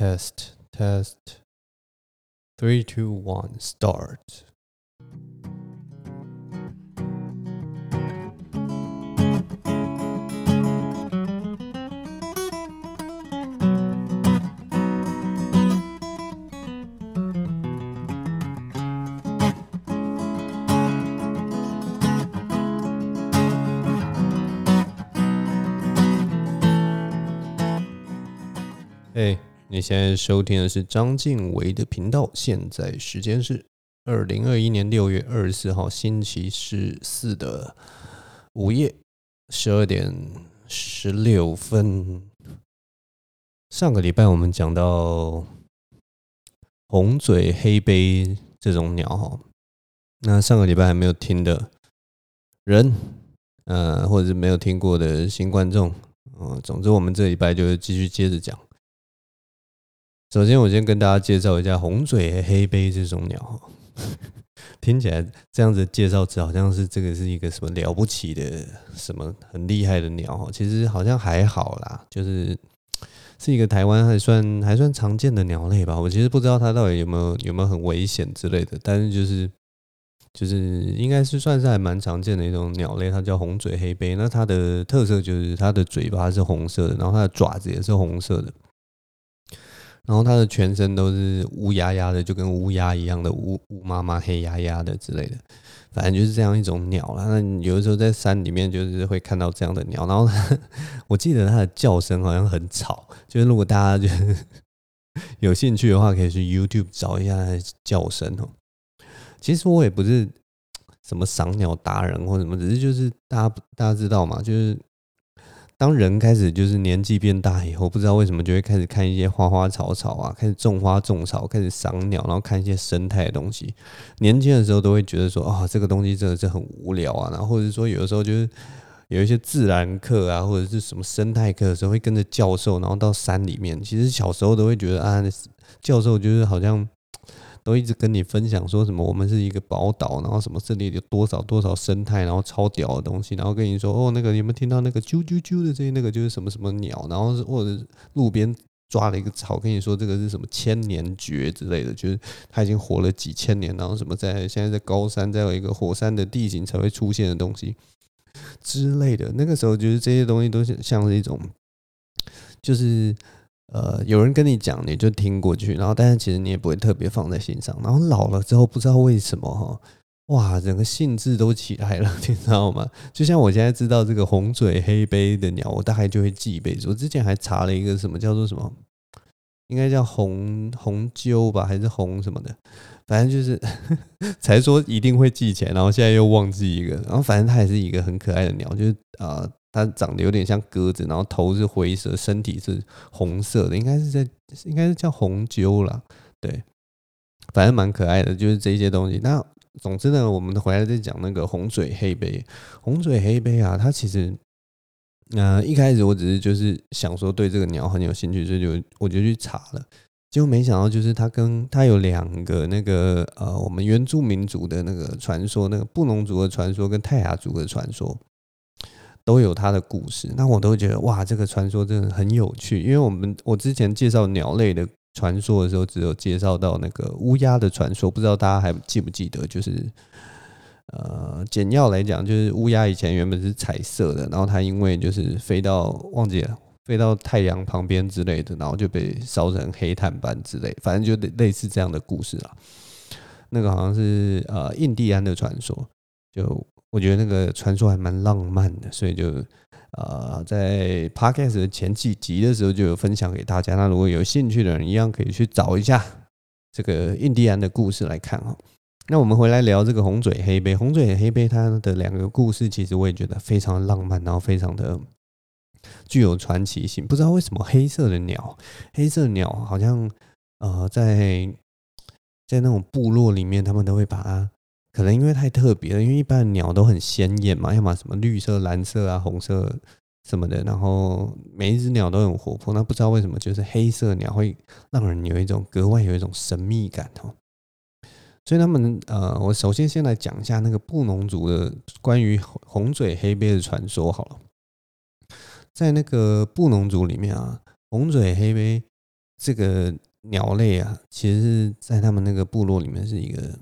Test, test. Three, two, one, start. 你现在收听的是章晋唯的频道，现在时间是二零二一年六月二十四号星期四的午夜十二点十六分。上个礼拜我们讲到红嘴黑背这种鸟哈，那上个礼拜还没有听的人，呃，或者是没有听过的新观众，嗯，总之我们这礼拜就继续接着讲。首先，我先跟大家介绍一下红嘴黑鵯这种鸟。听起来这样子介绍词好像是这个是一个什么了不起的、什么很厉害的鸟。其实好像还好啦，就是是一个台湾还算还算常见的鸟类吧。我其实不知道它到底有没有有没有很危险之类的，但是就是就是应该是算是还蛮常见的一种鸟类。它叫红嘴黑鵯，那它的特色就是它的嘴巴是红色的，然后它的爪子也是红色的。然后它的全身都是乌压压的，就跟乌鸦一样的乌乌妈妈黑压压的之类的，反正就是这样一种鸟啦。那有的时候在山里面就是会看到这样的鸟。然后我记得它的叫声好像很吵，就是如果大家就 有兴趣的话，可以去 YouTube 找一下它的叫声哦。其实我也不是什么赏鸟达人或什么，只是就是大家大家知道嘛，就是。当人开始就是年纪变大以后，不知道为什么就会开始看一些花花草草啊，开始种花种草，开始赏鸟，然后看一些生态的东西。年轻的时候都会觉得说，啊、这个东西真的是很无聊啊。然后或者说有的时候就是有一些自然课啊，或者是什么生态课的时候，会跟着教授，然后到山里面。其实小时候都会觉得啊，教授就是好像。都一直跟你分享说什么，我们是一个宝岛，然后什么这里有多少多少生态，然后超屌的东西，然后跟你说哦，那个有没有听到那个啾啾啾的这些，那个就是什么什么鸟，然后是或者路边抓了一个草，跟你说这个是什么千年蕨之类的，就是它已经活了几千年，然后什么在现在在高山再有一个火山的地形才会出现的东西之类的，那个时候就是这些东西都是像是一种，就是。呃，有人跟你讲，你就听过去，然后但是其实你也不会特别放在心上。然后老了之后，不知道为什么哈，哇，整个兴致都起来了，你知道吗？就像我现在知道这个红嘴黑鵯的鸟，我大概就会记一辈子。我之前还查了一个什么叫做什么，应该叫红红鸠吧，还是红什么的，反正就是 才说一定会记起来，然后现在又忘记一个。然后反正它也是一个很可爱的鸟，就是啊。它长得有点像鸽子，然后头是灰色，身体是红色的，应该是在，应该是叫红鸠啦，对，反正蛮可爱的，就是这些东西。那总之呢，我们回来再讲那个红嘴黑杯。红嘴黑杯啊，它其实，呃，一开始我只是就是想说对这个鸟很有兴趣，所以就我就去查了，结果没想到就是它跟它有两个那个呃，我们原住民族的那个传说，那个布农族的传说跟泰雅族的传说。都有它的故事，那我都觉得哇，这个传说真的很有趣。因为我们我之前介绍鸟类的传说的时候，只有介绍到那个乌鸦的传说，不知道大家还记不记得？就是呃，简要来讲，就是乌鸦以前原本是彩色的，然后它因为就是飞到忘记了，飞到太阳旁边之类的，然后就被烧成黑炭般之类，反正就类似这样的故事啦。那个好像是呃印第安的传说，就。我觉得那个传说还蛮浪漫的，所以就呃，在 podcast 的前几集的时候就有分享给大家。那如果有兴趣的人，一样可以去找一下这个印第安的故事来看哈。那我们回来聊这个红嘴黑鵯。红嘴黑鵯它的两个故事，其实我也觉得非常浪漫，然后非常的具有传奇性。不知道为什么黑色的鸟，黑色的鸟好像呃，在在那种部落里面，他们都会把它。可能因为太特别了，因为一般的鸟都很鲜艳嘛，要么什么绿色、蓝色啊、红色什么的，然后每一只鸟都很活泼。那不知道为什么，就是黑色鸟会让人有一种格外有一种神秘感哦。所以他们呃，我首先先来讲一下那个布农族的关于红嘴黑背的传说好了。在那个布农族里面啊，红嘴黑背这个鸟类啊，其实是在他们那个部落里面是一个，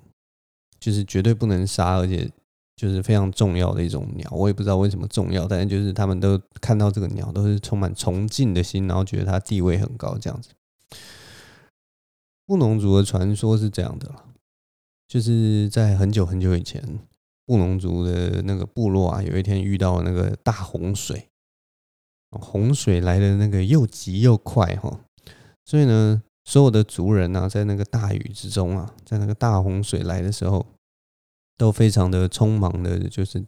就是绝对不能杀，而且就是非常重要的一种鸟。我也不知道为什么重要，但是就是他们都看到这个鸟都是充满崇敬的心，然后觉得它地位很高这样子。布农族的传说是这样的，就是在很久很久以前，布农族的那个部落啊，有一天遇到那个大洪水。洪水来的那个又急又快哈，所以呢，所有的族人啊，在那个大雨之中啊，在那个大洪水来的时候，都非常的匆忙的，就是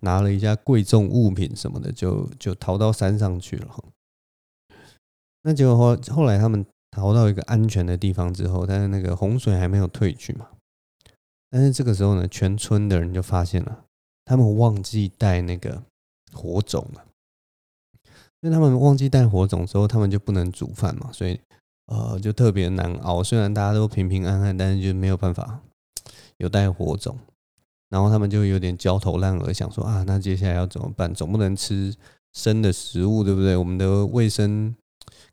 拿了一下贵重物品什么的，就就逃到山上去了。那结果后后来他们逃到一个安全的地方之后，但是那个洪水还没有退去嘛。但是这个时候呢，全村的人就发现了，他们忘记带那个火种了。因为他们忘记带火种之后，他们就不能煮饭嘛，所以呃就特别难熬。虽然大家都平平安安，但是就没有办法有带火种，然后他们就有点焦头烂额，想说啊，那接下来要怎么办？总不能吃生的食物，对不对？我们的卫生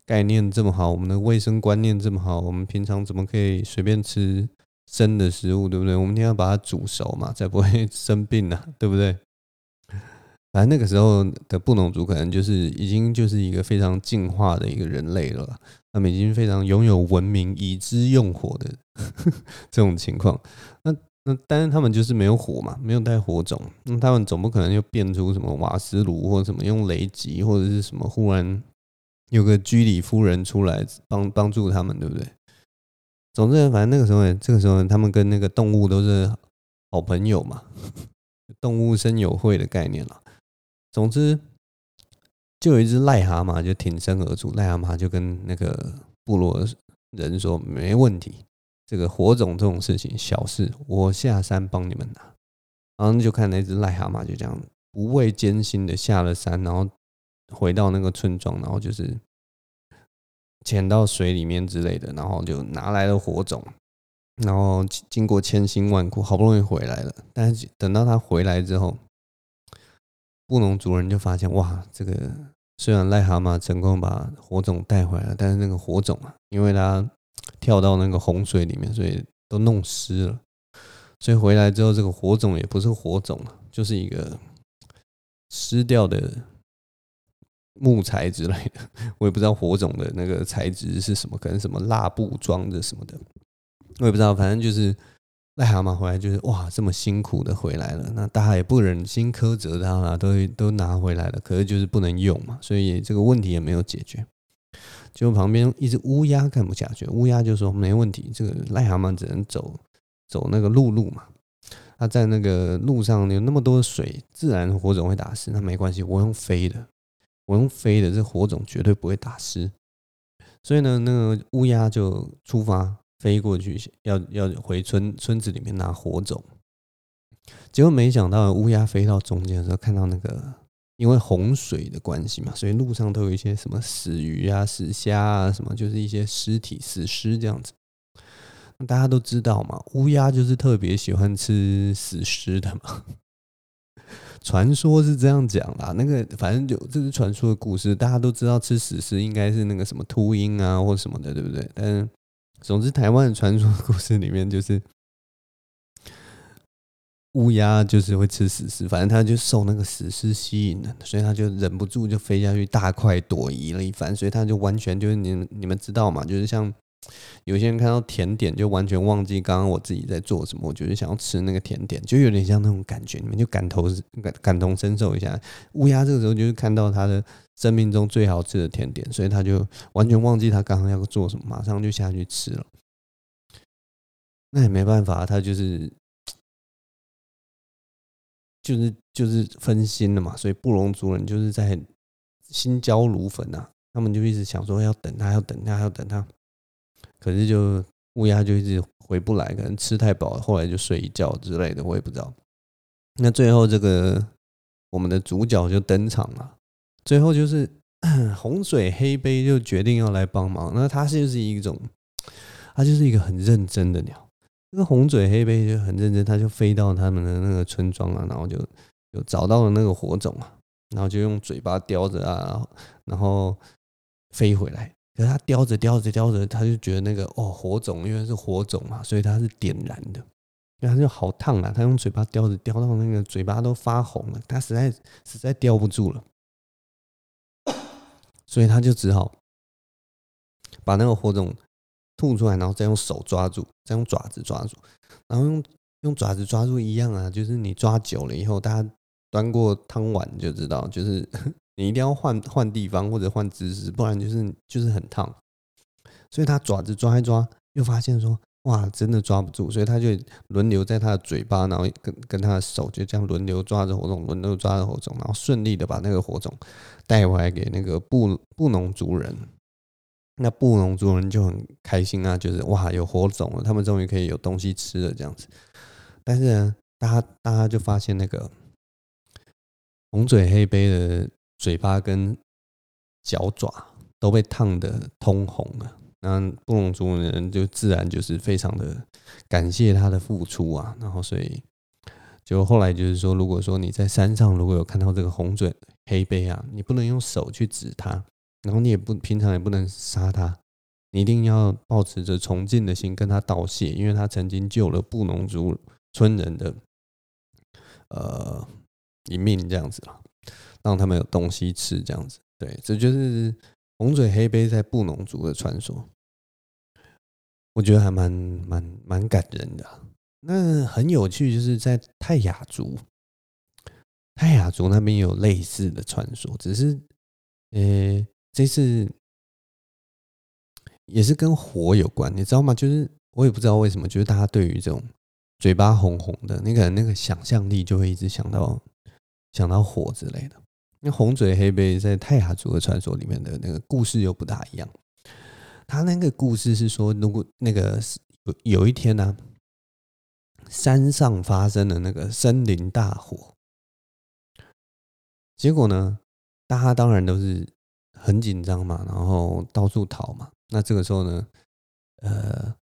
概念这么好，我们的卫生观念这么好，我们平常怎么可以随便吃生的食物，对不对？我们一定要把它煮熟嘛，才不会生病呢，对不对？反正那个时候的布农族可能就是已经就是一个非常进化的一个人类了，他们已经非常拥有文明、已知用火的 这种情况。那但是他们就是没有火嘛，没有带火种，那他们总不可能又变出什么瓦斯炉或者什么用雷击或者是什么忽然有个居里夫人出来帮帮助他们，对不对？总之，反正那个时候，这个时候他们跟那个动物都是好朋友嘛，动物森友会的概念了。总之，就有一只癞蛤蟆就挺身而出，癞蛤蟆就跟那个部落人说：“没问题，这个火种这种事情小事，我下山帮你们拿。”然后就看那只癞蛤蟆就这样不畏艰辛的下了山，然后回到那个村庄，然后就是潜到水里面之类的，然后就拿来了火种，然后经过千辛万苦，好不容易回来了。但是等到他回来之后，布农族人就发现，哇，这个虽然癞蛤蟆成功把火种带回来了，但是那个火种啊，因为它跳到那个洪水里面，所以都弄湿了。所以回来之后，这个火种也不是火种了，就是一个湿掉的木材之类的。我也不知道火种的那个材质是什么，可能什么蜡布装的什么的，我也不知道。反正就是。癞蛤蟆回来就是哇，这么辛苦的回来了，那大家也不忍心苛责他了，都都拿回来了，可是就是不能用嘛，所以这个问题也没有解决。就旁边一只乌鸦看不下去，乌鸦就说没问题，这个癞蛤蟆只能走走那个陆路嘛，他在那个路上有那么多水，自然火种会打湿，那没关系，我用飞的，我用飞的，这火种绝对不会打湿。所以呢，那个乌鸦就出发。飞过去要要回村村子里面拿火种，结果没想到乌鸦飞到中间的时候，看到那个因为洪水的关系嘛，所以路上都有一些什么死鱼啊、死虾啊，什么就是一些尸体、死尸这样子。大家都知道嘛，乌鸦就是特别喜欢吃死尸的嘛。传说是这样讲啦，那个反正就这是传说的故事，大家都知道吃死尸应该是那个什么秃鹰啊或什么的，对不对？但。总之，台湾的传说故事里面就是乌鸦就是会吃死尸，反正它就受那个死尸吸引了，所以它就忍不住就飞下去大快朵颐了一番，所以它就完全就是你你们知道嘛，就是像。有些人看到甜点就完全忘记刚刚我自己在做什么，我就是想要吃那个甜点，就有点像那种感觉，你们就感同感感同身受一下。乌鸦这个时候就是看到它的生命中最好吃的甜点，所以它就完全忘记它刚刚要做什么，马上就下去吃了。那也没办法，它就是就是就是分心了嘛，所以布隆族人就是在心焦如焚啊，他们就一直想说要等他，要等他，要等他。可是就乌鸦就一直回不来，可能吃太饱，后来就睡一觉之类的，我也不知道。那最后这个我们的主角就登场了，最后就是 洪水黑杯就决定要来帮忙。那它就是一种，它就是一个很认真的鸟。那个红嘴黑背就很认真，他就飞到他们的那个村庄啊，然后就就找到了那个火种啊，然后就用嘴巴叼着啊，然后飞回来。可是他叼着叼着叼着，他就觉得那个哦火种，因为是火种嘛，所以它是点燃的，因为他就好烫啊，他用嘴巴叼着叼到那个嘴巴都发红了，他实在实在叼不住了，所以他就只好把那个火种吐出来，然后再用手抓住，再用爪子抓住，然后用用爪子抓住一样啊，就是你抓久了以后，大家端过汤碗就知道，就是。你一定要换换地方或者换姿势，不然就是就是很烫。所以他爪子抓一抓，又发现说哇，真的抓不住，所以他就轮流在他的嘴巴，然后跟跟他的手就这样轮流抓着火种，轮流抓着火种，然后顺利的把那个火种带回来给那个布布农族人。那布农族人就很开心啊，就是哇，有火种了，他们终于可以有东西吃了这样子。但是呢，大家大家就发现那个红嘴黑背的。嘴巴跟脚爪都被烫的通红了，那布农族人就自然就是非常的感谢他的付出啊，然后所以就后来就是说，如果说你在山上如果有看到这个红嘴黑背啊，你不能用手去指它，然后你也不平常也不能杀他，你一定要抱持着崇敬的心跟他道谢，因为他曾经救了布农族村人的呃一命这样子了。让他们有东西吃，这样子，对，这就是红嘴黑鵯在布农族的传说。我觉得还蛮蛮蛮感人的。那很有趣，就是在泰雅族，泰雅族那边有类似的传说，只是，呃，这次也是跟火有关，你知道吗？就是我也不知道为什么，就是大家对于这种嘴巴红红的那个那个想象力，就会一直想到想到火之类的。那红嘴黑背在泰雅族的传说里面的那个故事又不大一样。他那个故事是说，如果那个有有一天呢、山上发生了那个森林大火，结果呢，大家当然都是很紧张嘛，然后到处逃嘛。那这个时候呢，呃，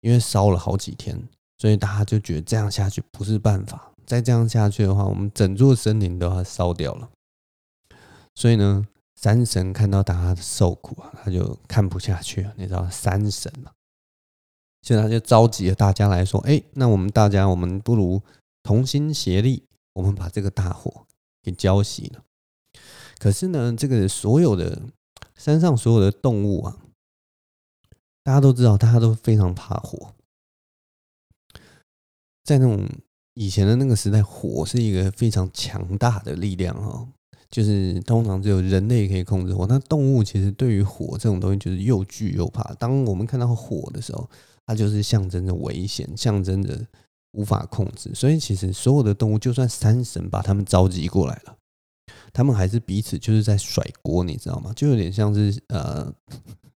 因为烧了好几天，所以大家就觉得这样下去不是办法。再这样下去的话，我们整座森林都要烧掉了。所以呢，山神看到大家的受苦啊，他就看不下去了。你知道山神嘛？所以他就召集了大家来说：“哎，那我们大家，我们不如同心协力，我们把这个大火给浇熄了。”可是呢，这个所有的山上所有的动物啊，大家都知道，大家都非常怕火。在那种以前的那个时代，火是一个非常强大的力量哦。就是通常只有人类可以控制火，那动物其实对于火这种东西就是又惧又怕。当我们看到火的时候，它就是象征着危险，象征着无法控制。所以其实所有的动物，就算山神把他们召集过来了，他们还是彼此就是在甩锅，你知道吗？就有点像是呃，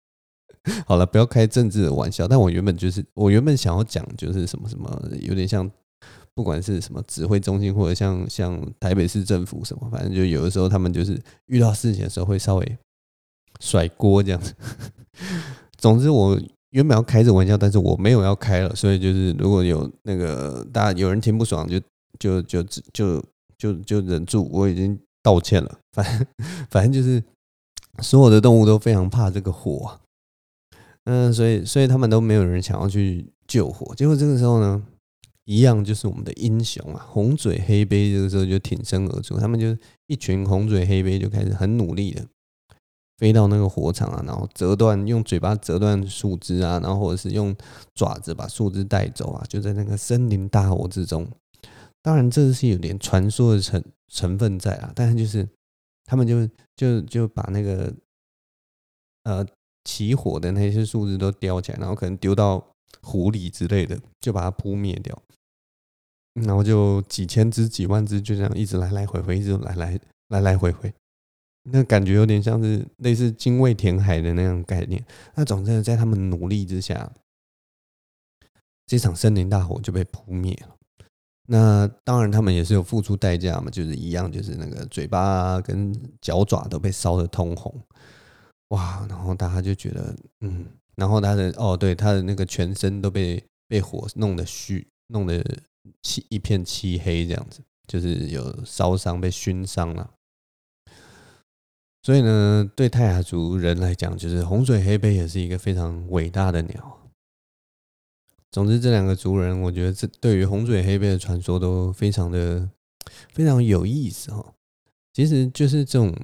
好了，不要开政治的玩笑。但我原本就是我原本想要讲就是什么什么，有点像。不管是什么指挥中心，或者像像台北市政府什么，反正就有的时候他们就是遇到事情的时候会稍微甩锅这样子。总之，我原本要开这玩笑，但是我没有要开了，所以就是如果有那个大家有人听不爽，就就就就就就忍住，我已经道歉了。反正反正就是所有的动物都非常怕这个火，嗯，所以所以他们都没有人想要去救火。结果这个时候呢？一样就是我们的英雄啊，红嘴黑背这个时候就挺身而出，他们就一群红嘴黑背就开始很努力的飞到那个火场啊，然后折断，用嘴巴折断树枝啊，然后或者是用爪子把树枝带走啊，就在那个森林大火之中。当然这是有点传说的成成分在啊，但是就是他们就就就把那个呃起火的那些树枝都叼起来，然后可能丢到湖里之类的，就把它扑灭掉。然后就几千只、几万只，就这样一直来来回回，一直来来来来回回，那感觉有点像是类似精卫填海的那种概念。那总之，在他们努力之下，这场森林大火就被扑灭了。那当然，他们也是有付出代价嘛，就是一样，就是那个嘴巴跟脚爪都被烧得通红。哇！然后大家就觉得，嗯，然后他的哦，对，他的那个全身都被被火弄得虚，弄得。漆一片漆黑，这样子就是有烧伤、被熏伤了。所以呢，对泰雅族人来讲，就是红嘴黑背也是一个非常伟大的鸟。总之，这两个族人，我觉得这对于红嘴黑背的传说都非常的非常有意思哈。其实就是这种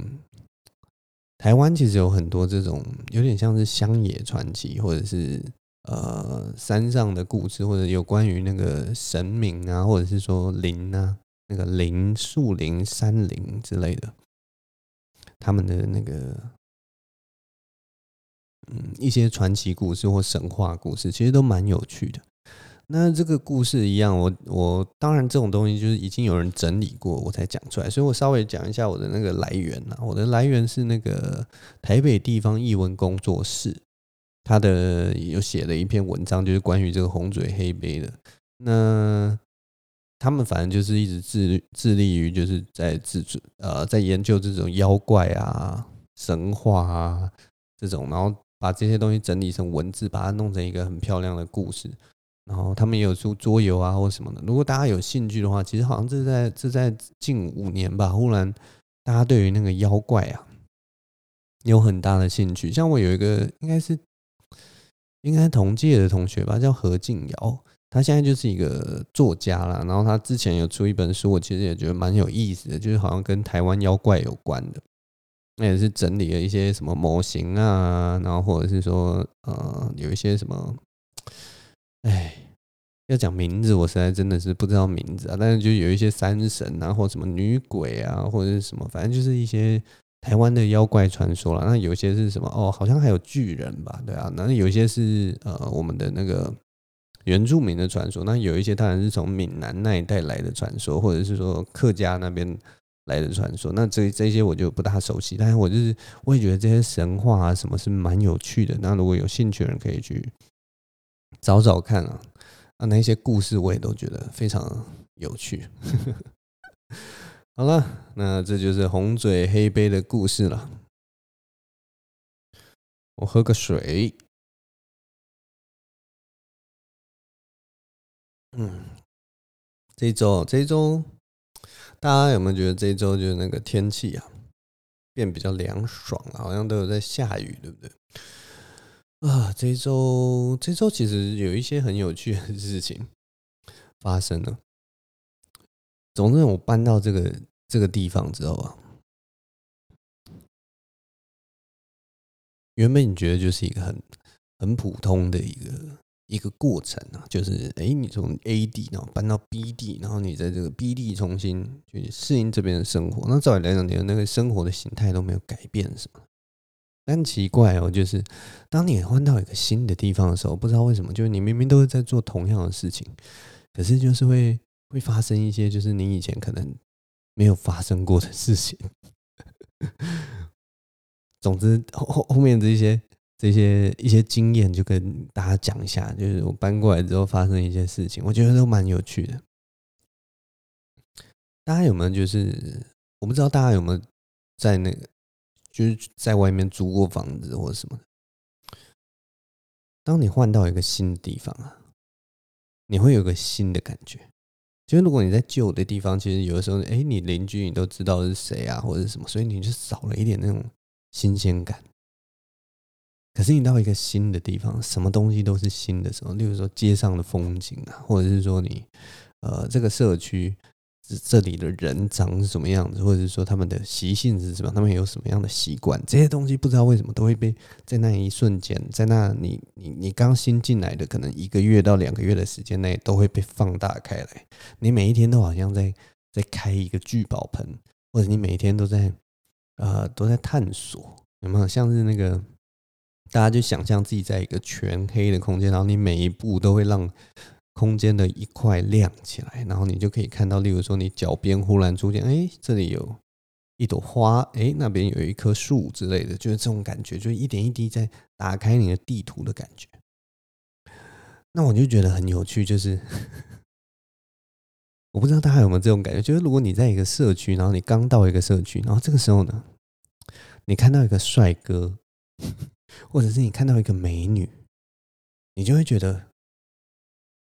台湾其实有很多这种有点像是乡野传奇，或者是呃山上的故事，或者有关于那个神明啊，或者是说林啊，那个林树林、山林之类的。他们的那个，嗯，一些传奇故事或神话故事，其实都蛮有趣的。那这个故事一样，我我当然这种东西就是已经有人整理过，我才讲出来，所以我稍微讲一下我的那个来源啦。我的来源是那个台北地方译文工作室，他的有写了一篇文章，就是关于这个红嘴黑杯的。那他们反正就是一直致致力于就是在自呃在研究这种妖怪啊、神话啊这种，然后把这些东西整理成文字，把它弄成一个很漂亮的故事。然后他们也有出桌游啊或什么的。如果大家有兴趣的话，其实好像这在这在近五年吧，忽然大家对于那个妖怪啊有很大的兴趣。像我有一个应该是应该同届的同学吧，叫何静瑶。他现在就是一个作家啦，然后他之前有出一本书，我其实也觉得蛮有意思的，就是好像跟台湾妖怪有关的，那也是整理了一些什么模型啊，然后或者是说呃有一些什么，哎，要讲名字我实在真的是不知道名字啊，但是就有一些山神啊，或什么女鬼啊，或者是什么，反正就是一些台湾的妖怪传说啦。那有些是什么哦，好像还有巨人吧，对啊，那有些是呃我们的那个。原住民的传说，那有一些当然是从闽南那一带来的传说，或者是说客家那边来的传说。那这这些我就不大熟悉，但是我就是我也觉得这些神话啊什么是蛮有趣的。那如果有兴趣的人可以去找找看啊，啊那些故事我也都觉得非常有趣。好了，那这就是红嘴黑杯的故事了。我喝个水。嗯，这周，这周，大家有没有觉得这一周就是那个天气啊，变比较凉爽了？好像都有在下雨，对不对？啊，这一周，这周其实有一些很有趣的事情 发生了。总之，我搬到这个这个地方之后啊，原本你觉得就是一个很很普通的一个。一个过程啊，就是哎，你从 A 地然后搬到 B 地，然后你在这个 B 地重新去适应这边的生活。那照理来讲，你的那个生活的形态都没有改变，什么？但奇怪哦，就是当你换到一个新的地方的时候，不知道为什么，就是你明明都是在做同样的事情，可是就是会会发生一些就是你以前可能没有发生过的事情。总之后后面这些。这些一些经验就跟大家讲一下，就是我搬过来之后发生一些事情，我觉得都蛮有趣的。大家有没有就是我不知道大家有没有在那个就是在外面租过房子或者什么？当你换到一个新的地方啊，你会有个新的感觉。就是如果你在旧的地方，其实有的时候，哎，你邻居你都知道是谁啊，或者什么，所以你就少了一点那种新鲜感。可是你到一个新的地方，什么东西都是新的时候，例如说街上的风景啊，或者是说你呃这个社区这里的人长是什么样子，或者是说他们的习性是什么，他们有什么样的习惯，这些东西不知道为什么都会被在那一瞬间，在那你你你刚新进来的可能一个月到两个月的时间内，都会被放大开来。你每一天都好像在在开一个聚宝盆，或者你每一天都在呃都在探索，有没有像是那个？大家就想象自己在一个全黑的空间，然后你每一步都会让空间的一块亮起来，然后你就可以看到，例如说你脚边忽然出现，哎，这里有一朵花，哎，那边有一棵树之类的，就是这种感觉，就一点一滴在打开你的地图的感觉。那我就觉得很有趣，就是我不知道大家有没有这种感觉，就是如果你在一个社区，然后你刚到一个社区，然后这个时候呢，你看到一个帅哥。或者是你看到一个美女，你就会觉得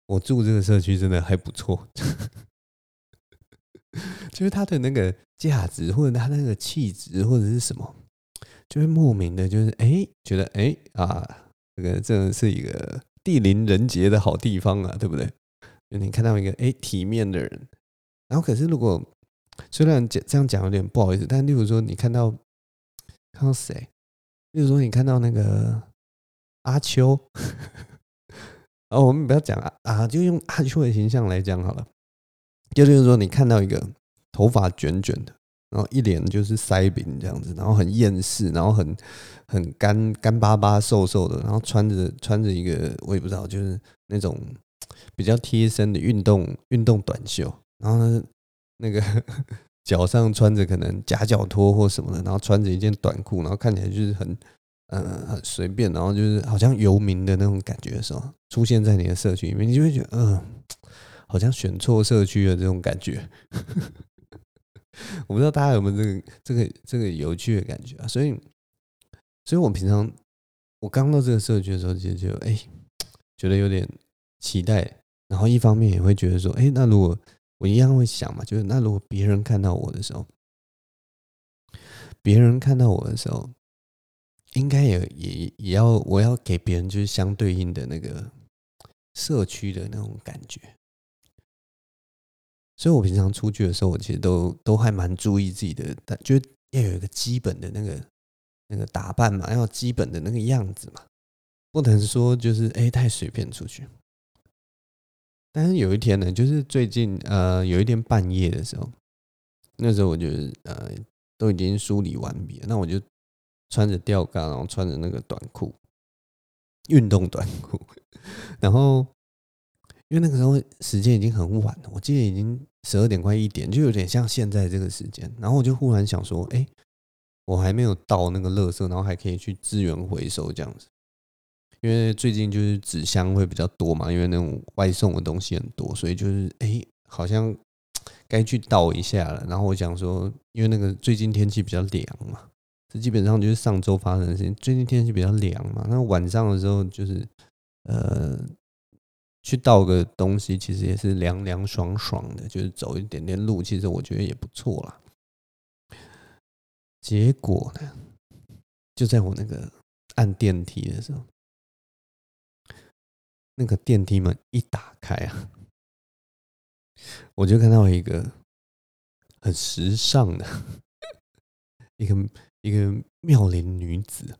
我住这个社区真的还不错，就是他的那个价值，或者他那个气质，或者是什么，就会莫名的，就是哎、觉得哎、啊，这个真的是一个地灵人杰的好地方啊，对不对？就你看到一个哎、体面的人，然后可是如果虽然讲这样讲有点不好意思，但例如说你看到看到谁，例如说你看到那个阿秋，哦，我们不要讲啊啊，就用阿秋的形象来讲好了，就就是说你看到一个头发卷卷的。然后一脸就是腮饼这样子，然后很厌世，然后很很干干巴巴、瘦瘦的，然后穿着穿着一个我也不知道，就是那种比较贴身的运动运动短袖，然后呢那个脚上穿着可能夹脚拖或什么的，然后穿着一件短裤，然后看起来就是很呃很随便，然后就是好像游民的那种感觉的时候，出现在你的社区里面，你就会觉得嗯、好像选错社区的这种感觉。我不知道大家有没有这个这个这个有趣的感觉啊？所以，所以我平常我刚到这个社区的时候，其实就哎，觉得有点期待，然后一方面也会觉得说，哎，那如果我一样会想嘛，就是那如果别人看到我的时候，别人看到我的时候，应该也也也要我要给别人就是相对应的那个社区的那种感觉。所以，我平常出去的时候，我其实都都还蛮注意自己的，但就要有一个基本的那个那个打扮嘛，要基本的那个样子嘛，不能说就是哎太随便出去。但是有一天呢，就是最近呃有一天半夜的时候，那时候我就呃都已经梳理完毕了，那我就穿着吊嘎，然后穿着那个短裤，运动短裤，然后。因为那个时候时间已经很晚了，我记得已经十二点快一点，就有点像现在这个时间。然后我就忽然想说，哎，我还没有到那个垃圾，然后还可以去资源回收这样子。因为最近就是纸箱会比较多嘛，因为那种外送的东西很多，所以就是哎，好像 该去倒一下了。然后我想说，因为那个最近天气比较凉嘛，这基本上就是上周发生的事情。最近天气比较凉嘛，那晚上的时候就是呃。去倒个东西，其实也是凉凉爽爽的，就是走一点点路，其实我觉得也不错啦。结果呢，就在我那个按电梯的时候，那个电梯门一打开啊，我就看到一个很时尚的一个一个妙龄女子。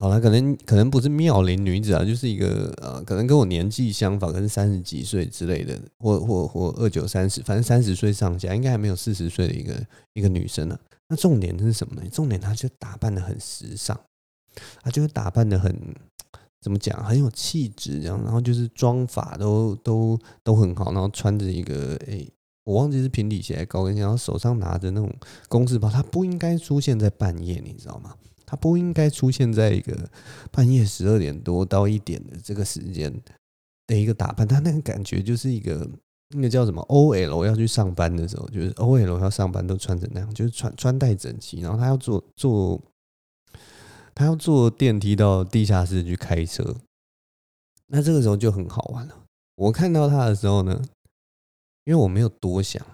好了，可能可能不是妙龄女子啊，就是一个呃，可能跟我年纪相仿，可能三十几岁之类的，或或或二九三十，反正三十岁上下，应该还没有四十岁的一个一个女生呢、那重点是什么呢？重点她就打扮得很时尚，她就打扮得很怎么讲，很有气质这样，然后就是妆法都都都很好，然后穿着一个诶、我忘记是平底鞋还是高跟鞋，然后手上拿着那种公事包，他不应该出现在半夜，你知道吗？他不应该出现在一个半夜十二点多到一点的这个时间的一个打扮，他那个感觉就是一个那个叫什么 OL 要去上班的时候，就是 OL 要上班都穿成那样，就是穿穿戴整齐，然后他要做做，他要坐电梯到地下室去开车，那这个时候就很好玩了。我看到他的时候呢，因为我没有多想，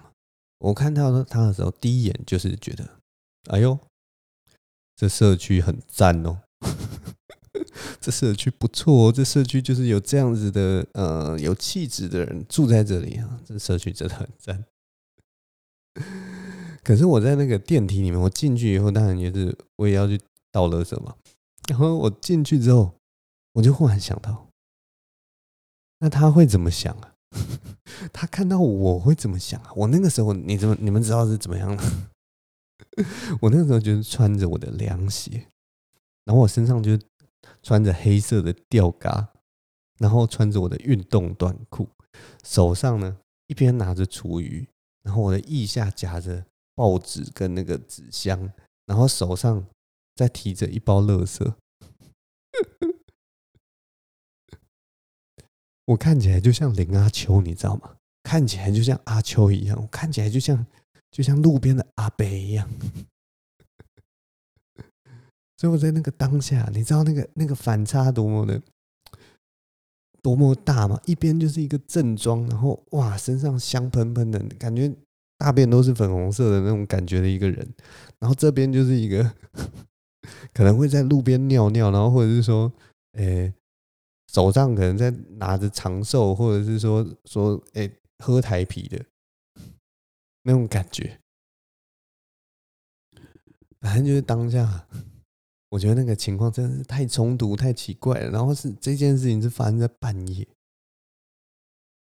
我看到他的时候第一眼就是觉得，哎呦。这社区很赞哦，这社区不错哦，这社区就是有这样子的呃有气质的人住在这里啊，这社区真的很赞。可是我在那个电梯里面，我进去以后，当然也是我也要去倒垃圾嘛。然后我进去之后，我就忽然想到，那他会怎么想啊？他看到我会怎么想啊？我那个时候，你怎么你们知道是怎么样的？我那个时候就是穿着我的凉鞋，然后我身上就穿着黑色的吊嘎，然后穿着我的运动短裤，手上呢一边拿着厨余，然后我的腋下夹着报纸跟那个纸箱，然后手上在提着一包垃圾，我看起来就像林阿秋，你知道吗？看起来就像阿秋一样，我看起来就像。就像路边的阿伯一样，所以我在那个当下，你知道那个那个反差多么的多么大吗？一边就是一个正装，然后哇，身上香喷喷的感觉，大便都是粉红色的那种感觉的一个人，然后这边就是一个可能会在路边尿尿，然后或者是说，诶、手上可能在拿着长寿，或者是说说，诶、喝台啤的那种感觉，反正就是当下，我觉得那个情况真的是太冲突、太奇怪了。然后是这件事情是发生在半夜。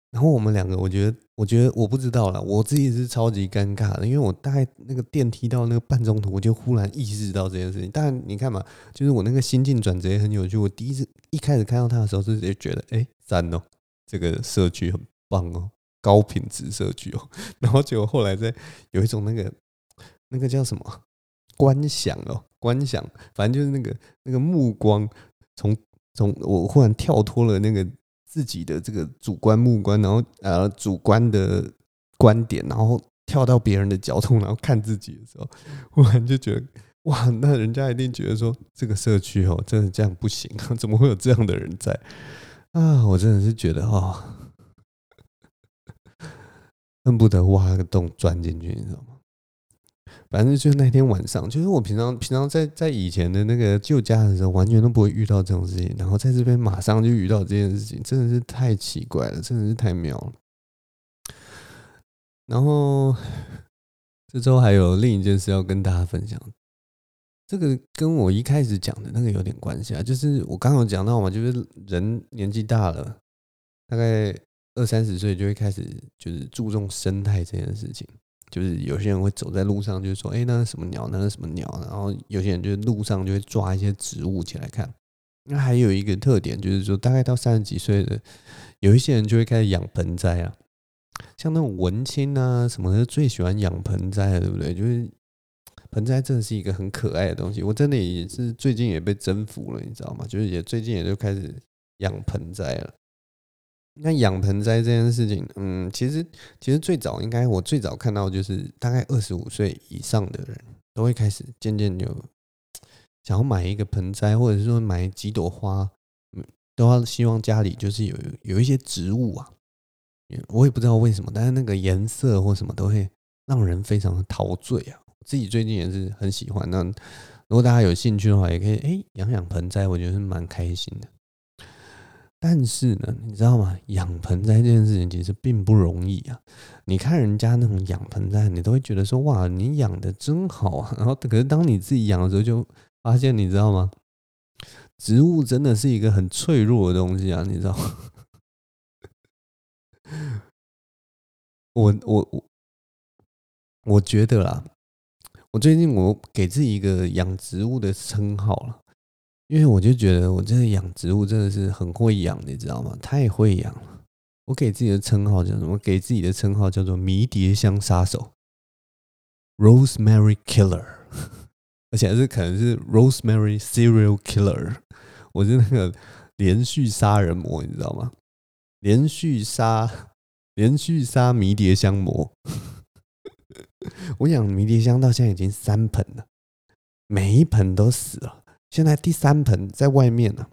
然后我们两个，我觉得，我觉得我不知道啦，我自己是超级尴尬的，因为我大概那个电梯到那个半中途，我就忽然意识到这件事情。但你看嘛，就是我那个心境转折也很有趣。我第一次一开始看到他的时候，就直接觉得，哎，赞哦，这个社区很棒哦，高品质社区哦。然后结果后来在有一种那个那个叫什么观想哦，观想，反正就是那个那个目光从从我忽然跳脱了那个。自己的这个主观目光，然后呃主观的观点，然后跳到别人的角度，然后看自己的时候，忽然就觉得哇，那人家一定觉得说这个社区哦，真的这样不行啊，怎么会有这样的人在啊？我真的是觉得哦，恨不得挖个洞钻进去，你知道吗？反正就是那天晚上，就是我平常平常在在以前的那个旧家的时候，完全都不会遇到这种事情，然后在这边马上就遇到这件事情，真的是太奇怪了，真的是太妙了。然后这周还有另一件事要跟大家分享，这个跟我一开始讲的那个有点关系啊，就是我刚刚有讲到嘛，就是人年纪大了，大概二三十岁就会开始就是注重生态这件事情。就是有些人会走在路上，就是说，哎，那是什么鸟？那是什么鸟？然后有些人就是路上就会抓一些植物起来看。那还有一个特点就是说，大概到三十几岁的，有一些人就会开始养盆栽啊，像那种文青啊什么的，最喜欢养盆栽，对不对？就是盆栽真的是一个很可爱的东西。我真的也是最近也被征服了，你知道吗？就是也最近也就开始养盆栽了。那养盆栽这件事情，嗯，其实其实最早应该我最早看到就是大概二十五岁以上的人都会开始渐渐就想要买一个盆栽，或者是说买几朵花，嗯，都要希望家里就是有有一些植物啊，我也不知道为什么，但是那个颜色或什么都会让人非常的陶醉啊。自己最近也是很喜欢。那如果大家有兴趣的话，也可以哎养养盆栽，我觉得是蛮开心的。但是呢，你知道吗？养盆栽这件事情其实并不容易啊。你看人家那种养盆栽，你都会觉得说：“哇，你养的真好啊。”然后，可是当你自己养的时候，就发现，你知道吗？植物真的是一个很脆弱的东西啊，你知道吗？我我我，我觉得啦，我最近我给自己一个养植物的称号了。因为我就觉得我这个养植物真的是很会养，你知道吗？太会养了。我给自己的称号叫什么？给自己的称号叫做迷迭香杀手 （Rosemary Killer），而且还是可能是 Rosemary Serial Killer。我是那个连续杀人魔，你知道吗？连续杀，连续杀迷迭香魔。我养迷迭香到现在已经三盆了，每一盆都死了。现在第三盆在外面呢，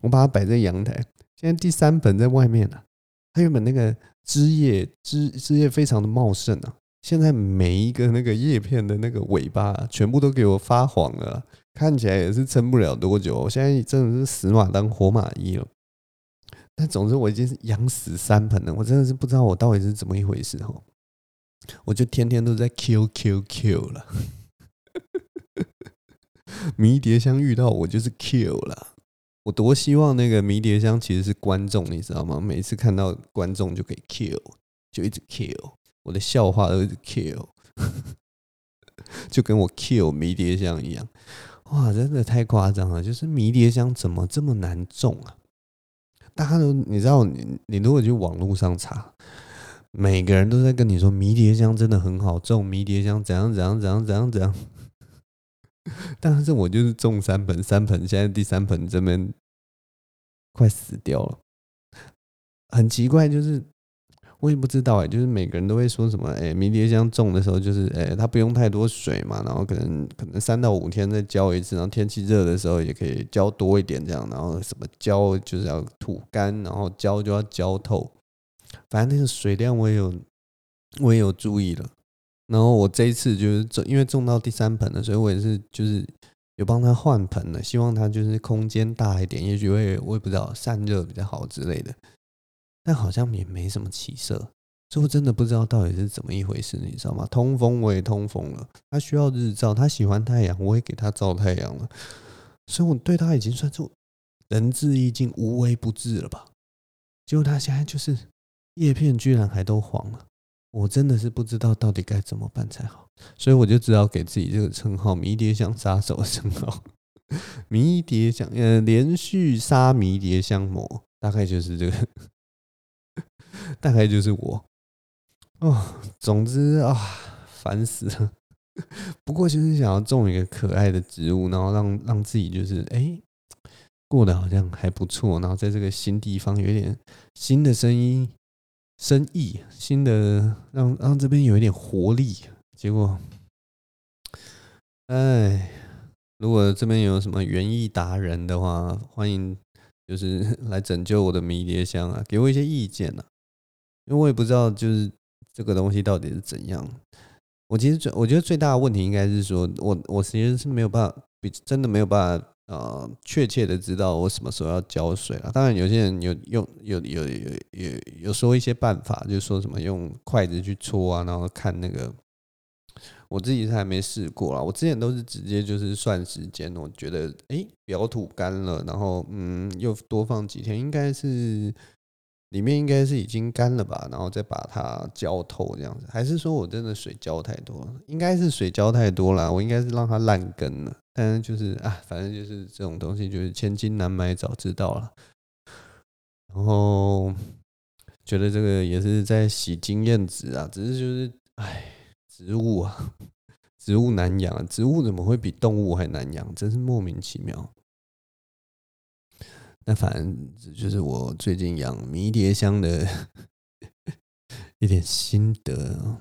我把它摆在阳台。现在第三盆在外面呢，它原本那个枝叶枝枝叶非常的茂盛啊，现在每一个那个叶片的那个尾巴全部都给我发黄了，看起来也是撑不了多久。我现在真的是死马当活马医了。但总之我已经是养死三盆了，我真的是不知道我到底是怎么一回事哦。我就天天都在 Q Q Q 了。迷迭香遇到我就是 kill 了，我多希望那个迷迭香其实是观众，你知道吗？每次看到观众就可以 kill，就一直 kill，我的笑话都一直 kill，就跟我 kill 迷迭香一样，哇，真的太夸张了！就是迷迭香怎么这么难种啊？大家都你知道，你你如果去网络上查，每个人都在跟你说迷迭香真的很好种，迷迭香怎样怎样怎样怎样怎样。但是我就是种三盆，三盆现在第三盆这边快死掉了，很奇怪，就是我也不知道哎，就是每个人都会说什么哎，迷迭香种的时候就是哎，它不用太多水嘛，然后可能可能三到五天再浇一次，然后天气热的时候也可以浇多一点这样，然后什么浇就是要土干，然后浇就要浇透，反正那个水量我也有我也有注意了，然后我这一次就是种，因为种到第三盆了，所以我也是就是有帮他换盆了，希望他就是空间大一点，也许会我也不知道散热比较好之类的。但好像也没什么起色，所以我真的不知道到底是怎么一回事，你知道吗？通风我也通风了，他需要日照，他喜欢太阳，我也给他照太阳了，所以我对他已经算是仁至义尽、无微不至了吧？结果他现在就是叶片居然还都黄了。我真的是不知道到底该怎么办才好，所以我就只好给自己这个称号“迷迭香杀手”的称号。迷迭香，呃，连续杀迷迭香魔，大概就是这个，大概就是我。哦，总之啊，烦死了。不过就是想要种一个可爱的植物，然后让让自己就是哎、过得好像还不错，然后在这个新地方有点新的声音。生意新的让让这边有一点活力，结果，哎，如果这边有什么园艺达人的话，欢迎就是 来拯救我的迷迭香啊，给我一些意见啊，因为我也不知道就是这个东西到底是怎样。我其实最我觉得最大的问题应该是说我我其实是没有办法，比真的没有办法。呃，确切的知道我什么时候要浇水了。当然，有些人有用有有有有有说一些办法，就是说什么用筷子去戳啊，然后看那个。我自己是还没试过啦，我之前都是直接就是算时间。我觉得，哎，表土干了，然后嗯，又多放几天，应该是。里面应该是已经干了吧，然后再把它浇透这样子，还是说我真的水浇太多了？应该是水浇太多了，我应该是让它烂根了。但是就是啊，反正就是这种东西，就是千金难买早知道了。然后觉得这个也是在洗经验值啊，只是就是哎，植物啊，植物难养，植物怎么会比动物还难养？真是莫名其妙。那反正就是我最近养迷迭香的 一点心得。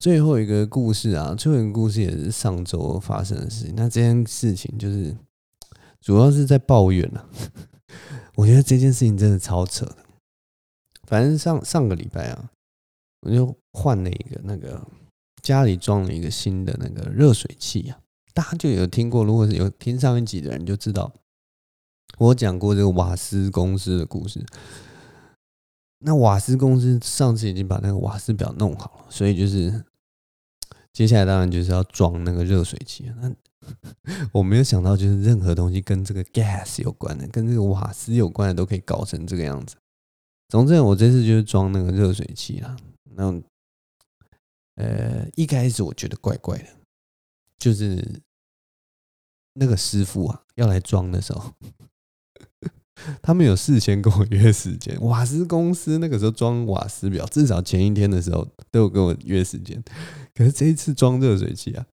最后一个故事啊，最后一个故事也是上周发生的事情。那这件事情就是主要是在抱怨了。我觉得这件事情真的超扯的。反正上上个礼拜啊，我就换了一个那个家里装了一个新的那个热水器啊。大家就有听过，如果是有听上一集的人就知道。我讲过这个瓦斯公司的故事。那瓦斯公司上次已经把那个瓦斯表弄好了，所以就是接下来当然就是要装那个热水器。那 我没有想到，就是任何东西跟这个 gas 有关的，跟这个瓦斯有关的，都可以搞成这个样子。总之，我这次就是装那个热水器啦。那呃，一开始我觉得怪怪的，就是那个师傅啊要来装的时候。他们有事先跟我约时间，瓦斯公司那个时候装瓦斯表，至少前一天的时候都有跟我约时间。可是这一次装热水器啊，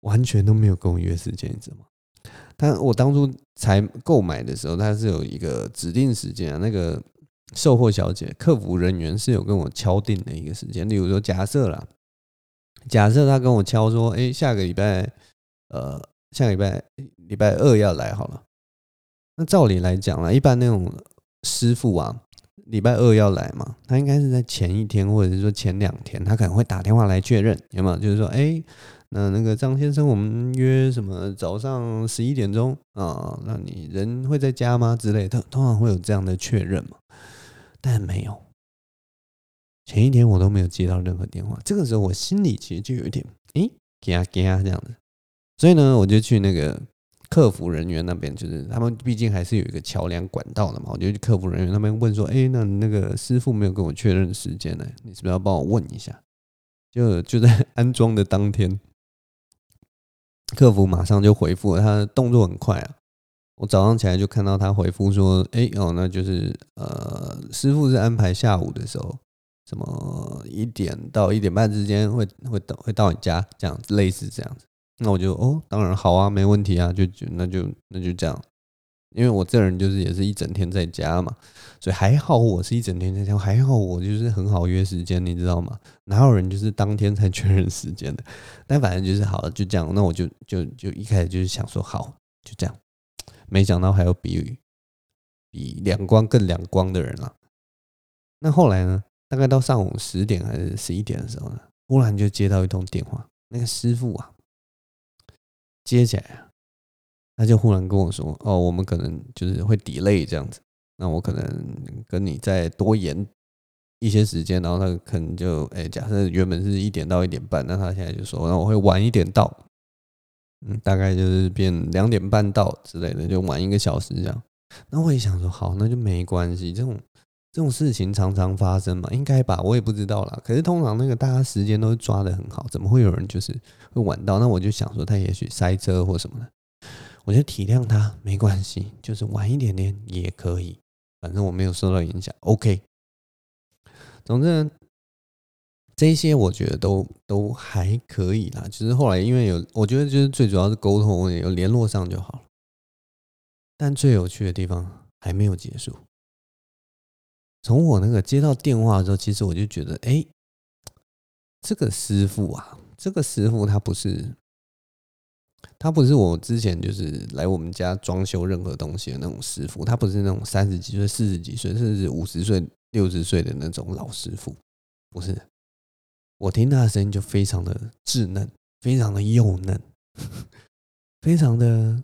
完全都没有跟我约时间，你知道吗？但我当初才购买的时候，它是有一个指定时间啊，那个售货小姐、客服人员是有跟我敲定的一个时间。例如说，假设啦，假设他跟我敲说，哎，下个礼拜，呃，下个礼拜礼拜二要来好了。那照理来讲啦，一般那种师傅啊，礼拜二要来嘛，他应该是在前一天或者是说前两天，他可能会打电话来确认，有没有？就是说，哎，那那个张先生，我们约什么早上十一点钟啊？那你人会在家吗？之类的，通常会有这样的确认嘛。但没有，前一天我都没有接到任何电话。这个时候我心里其实就有一点，哎，惊惊这样子。所以呢，我就去那个。客服人员那边就是他们，毕竟还是有一个桥梁管道的嘛。我就去客服人员那边问说：“哎，那那个师傅没有跟我确认时间呢，你是不是要帮我问一下？”就就在安装的当天，客服马上就回复了，他动作很快啊。我早上起来就看到他回复说：“哎哦，那就是呃，师傅是安排下午的时候，什么一点到一点半之间会会到会到你家，这样类似这样子。”那我就哦，当然好啊，没问题啊，就就那就那就这样，因为我这人就是也是一整天在家嘛，所以还好我是一整天在家，还好我就是很好约时间，你知道吗？哪有人就是当天才确认时间的？但反正就是好了，就这样。那我就就就一开始就是想说好，就这样，没想到还有比比两光更两光的人了。那后来呢？大概到上午十点还是十一点的时候呢，忽然就接到一通电话，那个师傅啊，接起来啊，他就忽然跟我说：“哦，我们可能就是会 delay 这样子，那我可能跟你再多延一些时间，然后他可能就哎，假设原本是一点到一点半，那他现在就说，那我会晚一点到，嗯，大概就是变两点半到之类的，就晚一个小时这样。那我也想说，好，那就没关系，这种。”这种事情常常发生嘛，应该吧，我也不知道啦。可是通常那个大家时间都抓得很好，怎么会有人就是会晚到？那我就想说，他也许塞车或什么的，我就体谅他，没关系，就是晚一点点也可以，反正我没有受到影响。OK，总之这些我觉得都都还可以啦。就是后来因为有，我觉得就是最主要是沟通，有联络上就好了。但最有趣的地方还没有结束。从我那个接到电话的时候，其实我就觉得，哎，这个师傅啊，这个师傅他不是，他不是我之前就是来我们家装修任何东西的那种师傅，他不是那种三十几岁、四十几岁，甚至五十岁、六十岁的那种老师傅，不是。我听他的声音就非常的稚嫩，非常的幼嫩，非常的，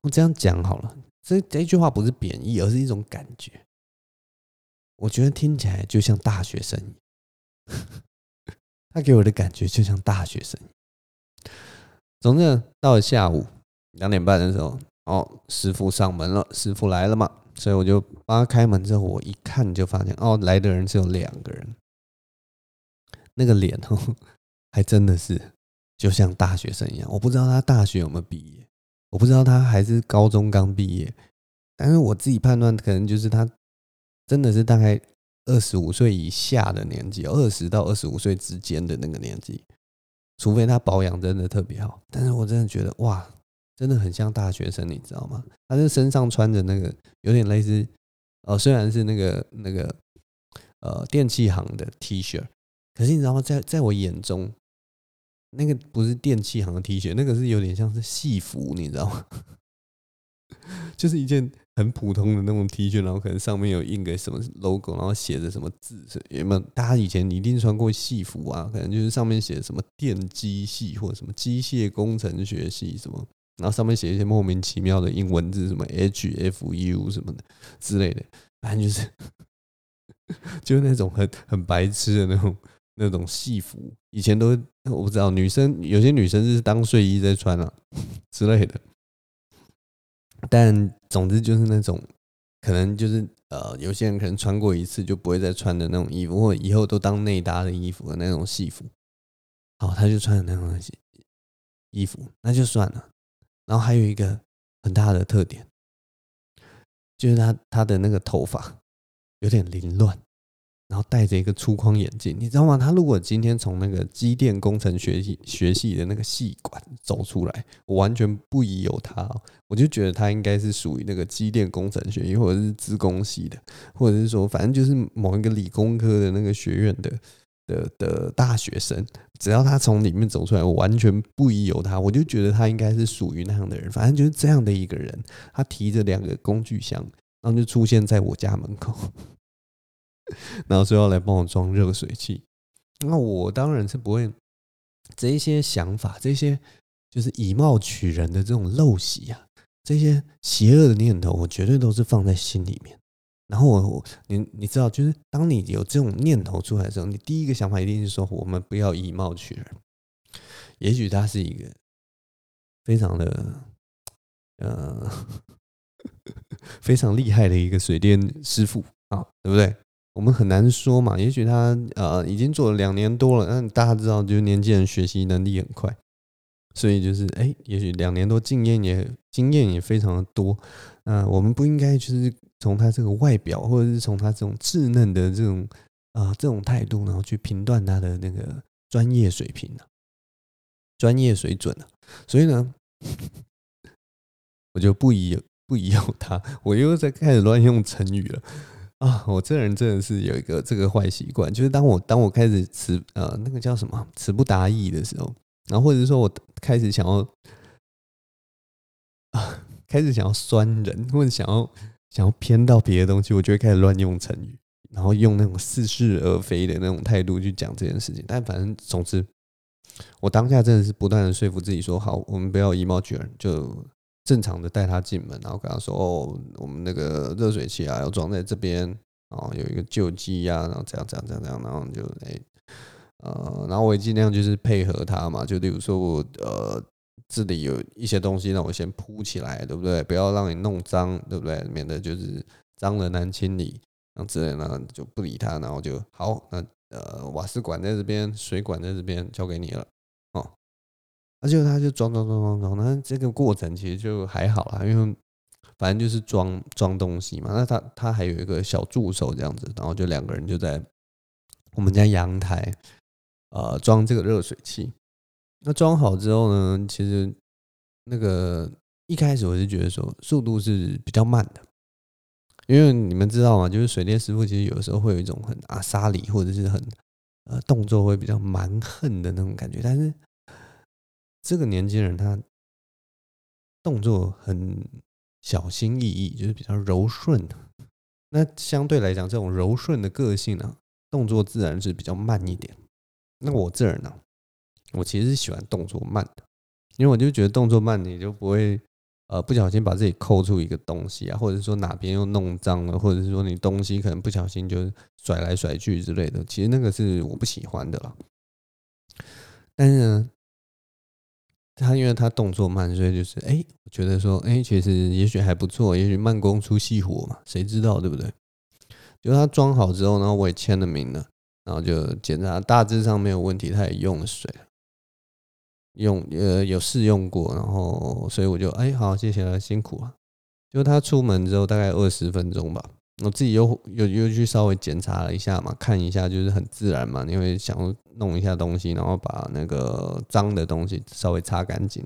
我这样讲好了。这这句话不是贬义，而是一种感觉。我觉得听起来就像大学生，他给我的感觉就像大学生。总之，到了下午两点半的时候，哦，师傅上门了，师傅来了嘛，所以我就帮他开门。之后我一看就发现，哦，来的人只有两个人，那个脸哦，还真的是就像大学生一样。我不知道他大学有没有毕业。我不知道他还是高中刚毕业，但是我自己判断，可能就是他真的是大概二十五岁以下的年纪，二十到二十五岁之间的那个年纪，除非他保养真的特别好。但是我真的觉得哇，真的很像大学生，你知道吗？他这身上穿着那个有点类似，呃，虽然是那个那个呃电器行的 T 恤，可是你知道吗？在在我眼中。那个不是电器行的 T 恤，那个是有点像是戏服，你知道吗？就是一件很普通的那种 T 恤，然后可能上面有印个什么 logo，然后写着什么字，有没有？大家以前一定穿过戏服啊，可能就是上面写什么电机系或者什么机械工程学系什么，然后上面写一些莫名其妙的英文字，什么 HFU 什么的之类的，反正就是 就是那种很很白痴的那种。那种戏服以前都我不知道，女生有些女生是当睡衣在穿啊 之类的，但总之就是那种可能就是呃，有些人可能穿过一次就不会再穿的那种衣服，或以后都当内搭的衣服的那种戏服。好，他就穿的那种衣服，那就算了。然后还有一个很大的特点，就是他他的那个头发有点凌乱。然后戴着一个粗框眼镜，你知道吗？他如果今天从那个机电工程学系学系的那个系馆走出来，我完全不疑有他。我就觉得他应该是属于那个机电工程学系，或者是资工系的，或者是说，反正就是某一个理工科的那个学院的的的大学生。只要他从里面走出来，我完全不疑有他。我就觉得他应该是属于那样的人。反正就是这样的一个人，他提着两个工具箱，然后就出现在我家门口。然后说要来帮我装热水器，那我当然是不会这一些想法，这些就是以貌取人的这种陋习啊，这些邪恶的念头，我绝对都是放在心里面。然后我，我你你知道，就是当你有这种念头出来的时候，你第一个想法一定是说，我们不要以貌取人。也许他是一个非常的呃 非常厉害的一个水电师傅啊，对不对？我们很难说嘛，也许他呃已经做了两年多了，但大家知道，就是年轻人学习能力很快，所以就是哎，也许两年多经验也经验也非常的多。那我们不应该就是从他这个外表，或者是从他这种稚嫩的这种啊、呃、这种态度，然后去评断他的那个专业水平啊，专业水准啊。所以呢，我就不疑不疑有他，我又在开始乱用成语了。啊，我这人真的是有一个这个坏习惯，就是当我当我开始词呃那个叫什么词不达意的时候，然后或者是说我开始想要啊开始想要酸人，或者想要想要偏到别的东西，我就会开始乱用成语。然后用那种似是而非的那种态度去讲这件事情。但反正总之，我当下真的是不断的说服自己说，好，我们不要以貌取人，就正常的带他进门，然后跟他说，哦，我们那个热水器啊要装在这边，哦，有一个旧机呀，然后这样这样这样这样，然后就哎。呃，然后我也尽量就是配合他嘛，就例如说我呃这里有一些东西让我先铺起来，对不对？不要让你弄脏，对不对？免得就是脏了难清理，然后之类的就不理他，然后就好，那呃瓦斯管在这边，水管在这边交给你了，而且他就装装装装装，那这个过程其实就还好啦，因为反正就是装装东西嘛。那他他还有一个小助手这样子，然后就两个人就在我们家阳台。呃，装这个热水器，那装好之后呢，其实那个一开始我是觉得说速度是比较慢的，因为你们知道吗？就是水电师傅其实有的时候会有一种很阿莎里或者是很呃动作会比较蛮横的那种感觉，但是这个年轻人他动作很小心翼翼，就是比较柔顺。那相对来讲，这种柔顺的个性呢，动作自然是比较慢一点。那我这人呢，我其实是喜欢动作慢的，因为我就觉得动作慢，你就不会呃不小心把自己抠出一个东西啊，或者说哪边又弄脏了，或者是说你东西可能不小心就甩来甩去之类的，其实那个是我不喜欢的啦。但是呢，他因为他动作慢，所以就是哎，我觉得说哎，其实也许还不错，也许慢工出细活嘛，谁知道对不对？就他装好之后，然后我也签了名了。然后就检查，大致上没有问题。他也用了水，用呃有试用过，然后所以我就哎好，谢谢了，辛苦了。就他出门之后大概二十分钟吧，我自己又又又去稍微检查了一下嘛，看一下就是很自然嘛，因为想弄一下东西，然后把那个脏的东西稍微擦干净。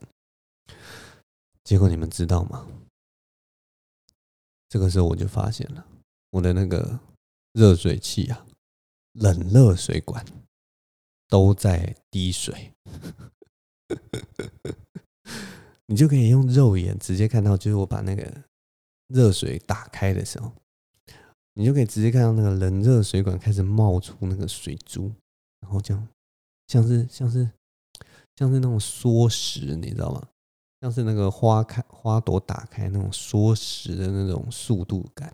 结果你们知道吗？这个时候我就发现了我的那个热水器啊。冷热水管都在滴水，你就可以用肉眼直接看到，就是我把那个热水打开的时候，你就可以直接看到那个冷热水管开始冒出那个水珠，然后这样像是像是像是那种缩时，你知道吗？像是那个花开花朵打开那种缩时的那种速度感。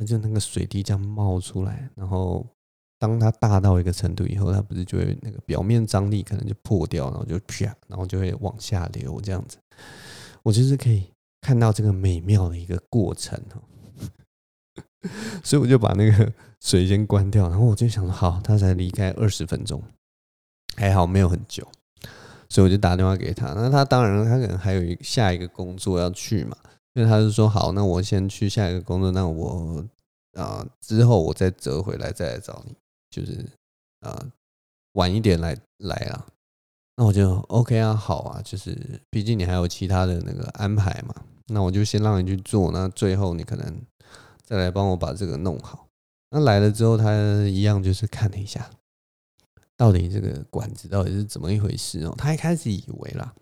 那就那个水滴这样冒出来，然后当它大到一个程度以后，它不是就会那个表面张力可能就破掉，然后就啪，然后就会往下流这样子。我就是可以看到这个美妙的一个过程哦，所以我就把那个 水先关掉，然后我就想说，好，他才离开二十分钟，还好没有很久，所以我就打电话给他。那他当然他可能还有一下一个工作要去嘛。因为他就说好，那我先去下一个工作，那我啊、之后我再折回来再来找你，就是啊、晚一点来来啊，那我就 OK 啊，好啊，就是毕竟你还有其他的那个安排嘛，那我就先让你去做，那最后你可能再来帮我把这个弄好。那来了之后，他一样就是看了一下，到底这个管子到底是怎么一回事哦，他一开始以为啦。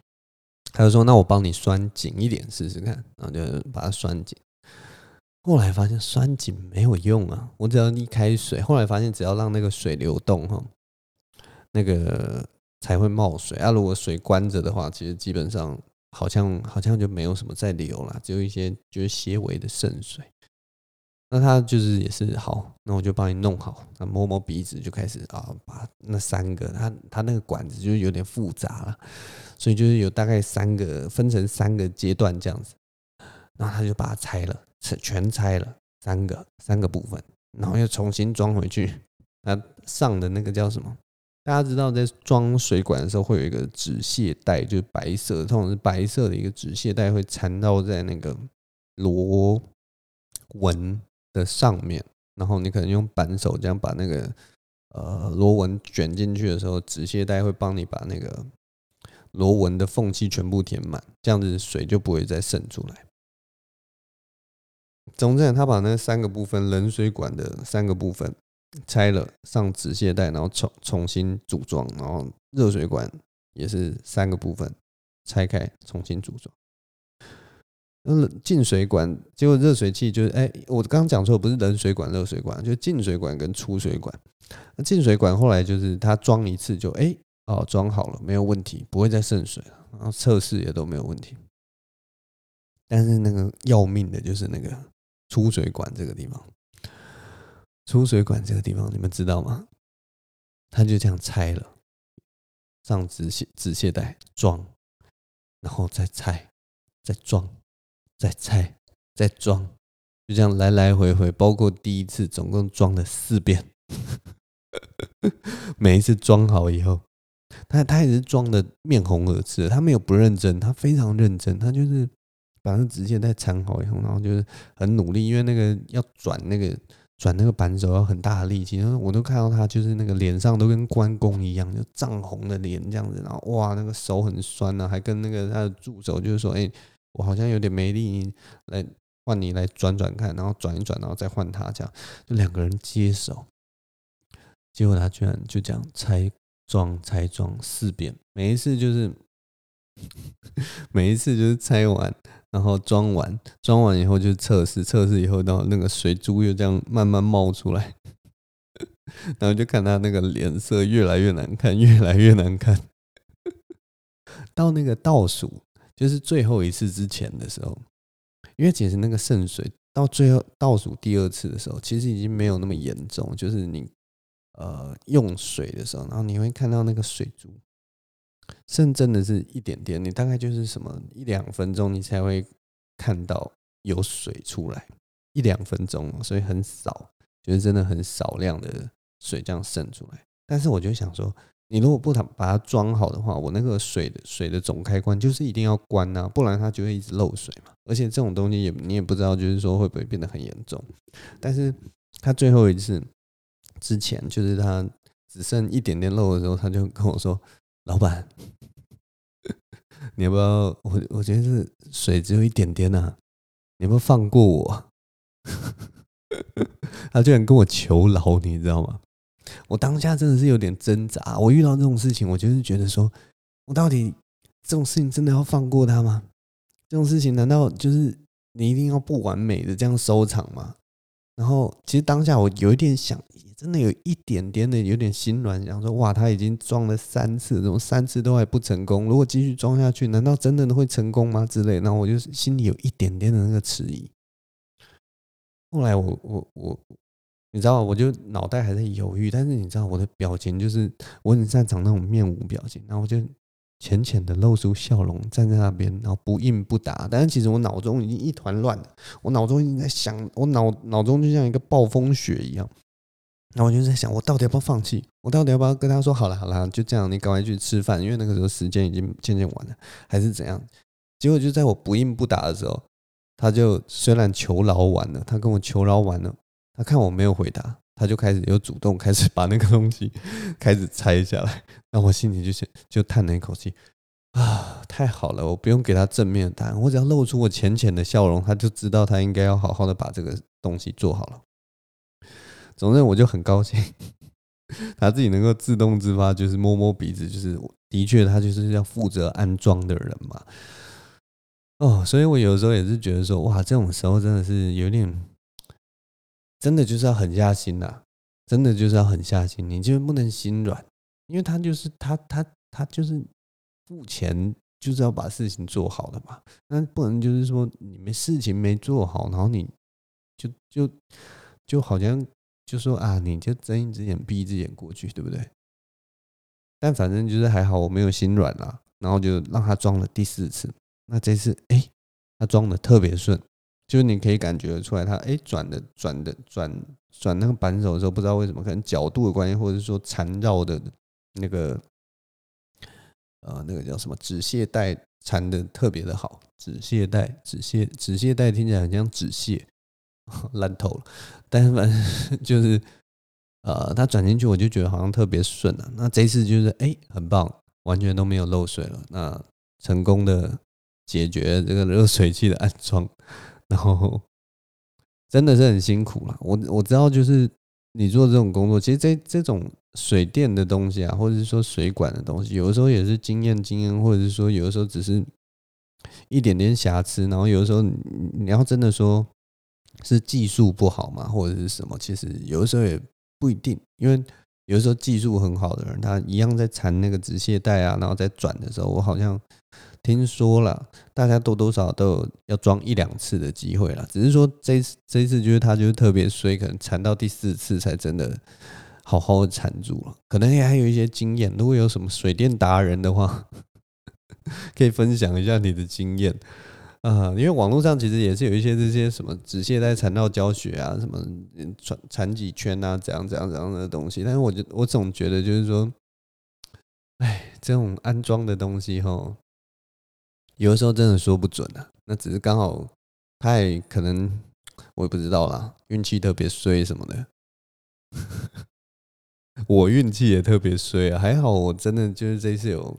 他就说：“那我帮你拴紧一点试试看。”然后就把它拴紧。后来发现拴紧没有用啊！我只要一开水，后来发现只要让那个水流动哈，那个才会冒水啊。如果水关着的话，其实基本上好像好像就没有什么在流了，只有一些就是些微的渗水。那他就是也是好，那我就帮你弄好。那摸摸鼻子就开始啊，把那三个他他那个管子就有点复杂了，所以就是有大概三个分成三个阶段这样子。然后他就把它拆了，全拆了三个三个部分，然后又重新装回去。那上的那个叫什么？大家知道在装水管的时候会有一个止泻带，就是白色，通常是白色的一个止泻带会缠绕在那个螺纹的上面，然后你可能用扳手这样把那个呃螺纹卷进去的时候，止泻带会帮你把那个螺纹的缝隙全部填满，这样子水就不会再渗出来。总之，他把那三个部分冷水管的三个部分拆了，上止泻带，然后重重新组装，然后热水管也是三个部分拆开重新组装。那进水管，结果热水器就是，哎，我刚刚讲错，不是冷水管、热水管，就是进水管跟出水管。进水管后来就是它装一次就，哎，哦，装好了，没有问题，不会再渗水了，然后测试也都没有问题。但是那个要命的就是那个出水管这个地方，出水管这个地方你们知道吗？它就这样拆了，上止血止血带装，然后再拆，再装。再拆，再装，就这样来来回回，包括第一次，总共装了四遍。每一次装好以后，他他也是装的面红耳赤，他没有不认真，他非常认真，他就是把那直接带缠好以后，然后就是很努力，因为那个要转那个转那个扳手要很大的力气，然后我都看到他就是那个脸上都跟关公一样，就涨红的脸这样子，然后哇，那个手很酸啊，还跟那个他的助手就是说，哎。我好像有点没力，来换你来转转看，然后转一转，然后再换他，这样就两个人接手。结果他居然就这样拆装拆装四遍，每一次就是 每一次就是拆完，然后装完，装完以后就测试，测试以后，到那个水珠又这样慢慢冒出来，然后就看他那个脸色越来越难看，越来越难看，到那个倒数。就是最后一次之前的时候，因为其实那个渗水到最后倒数第二次的时候，其实已经没有那么严重。就是你呃用水的时候，然后你会看到那个水珠渗真的是一点点，你大概就是什么一两分钟你才会看到有水出来，一两分钟，所以很少，就是真的很少量的水这样渗出来。但是我就想说。你如果不把它装好的话，我那个水的水的总开关就是一定要关呐、不然它就会一直漏水嘛。而且这种东西也你也不知道，就是说会不会变得很严重。但是他最后一次之前，就是他只剩一点点漏的时候，他就跟我说：“老板，你要不要？我我觉得是水只有一点点呐、你要不要放过我？” 他居然跟我求饶，你知道吗？我当下真的是有点挣扎。我遇到这种事情，我就是觉得说，我到底这种事情真的要放过他吗？这种事情难道就是你一定要不完美的这样收场吗？然后，其实当下我有一点想，真的有一点点的有点心软，想说，哇，他已经装了三次，怎么三次都还不成功？如果继续装下去，难道真的会成功吗？之类，然后我就心里有一点点的那个迟疑。后来，我我我。你知道，我就脑袋还在犹豫，但是你知道我的表情就是我很擅长那种面无表情，然后我就浅浅的露出笑容，站在那边，然后不应不答。但是其实我脑中已经一团乱了，我脑中已经在想，我脑脑中就像一个暴风雪一样。然后我就在想，我到底要不要放弃？我到底要不要跟他说好了好了，就这样，你赶快去吃饭，因为那个时候时间已经渐渐晚了，还是怎样？结果就在我不应不答的时候，他就虽然求饶完了，他跟我求饶完了。他看我没有回答，他就开始又主动开始把那个东西 开始拆下来，那我心里就就叹了一口气啊，太好了，我不用给他正面的答案，我只要露出我浅浅的笑容，他就知道他应该要好好的把这个东西做好了。总之，我就很高兴，他自己能够自动自发，就是摸摸鼻子，就是的确他就是要负责安装的人嘛。哦，所以我有时候也是觉得说，哇，这种时候真的是有点。真的就是要狠下心呐，真的就是要狠下心，你就不能心软，因为他就是他他他就是付钱就是要把事情做好的嘛，那不能就是说你们事情没做好，然后你就就就好像就说啊，你就睁一只眼闭一只眼过去，对不对？但反正就是还好我没有心软啦，然后就让他装了第四次，那这次哎，他装的特别顺。就是你可以感觉出来，它哎转的转的转转那个扳手的时候，不知道为什么，可能角度的关系，或者是说缠绕的那个呃那个叫什么止血带缠的特别的好，止血带止血止血带听起来很像止血烂透了，但是反正 就是呃它转进去我就觉得好像特别顺了，那这次就是哎很棒，完全都没有漏水了，那成功的解决这个热水器的安装。然后真的是很辛苦了，我我知道，就是你做这种工作，其实这这种水电的东西啊，或者是说水管的东西，有的时候也是经验经验，或者是说有的时候只是一点点瑕疵，然后有的时候你要真的说是技术不好嘛，或者是什么，其实有的时候也不一定，因为有的时候技术很好的人，他一样在缠那个止泻带啊，然后在转的时候，我好像听说了，大家多多少少都有要装一两次的机会了，只是说这次这次就是他就是特别衰，可能缠到第四次才真的好好的缠住了，可能也还有一些经验，如果有什么水电达人的话。可以分享一下你的经验啊，因为网络上其实也是有一些这些什么止泻带缠绕教学啊，什么缠缠几圈啊，怎样怎样怎样的东西。但是我就我总觉得就是说，哎，这种安装的东西哈，有的时候真的说不准啊。那只是刚好太可能，我也不知道啦，运气特别衰什么的。我运气也特别衰啊，还好我真的就是这一次有。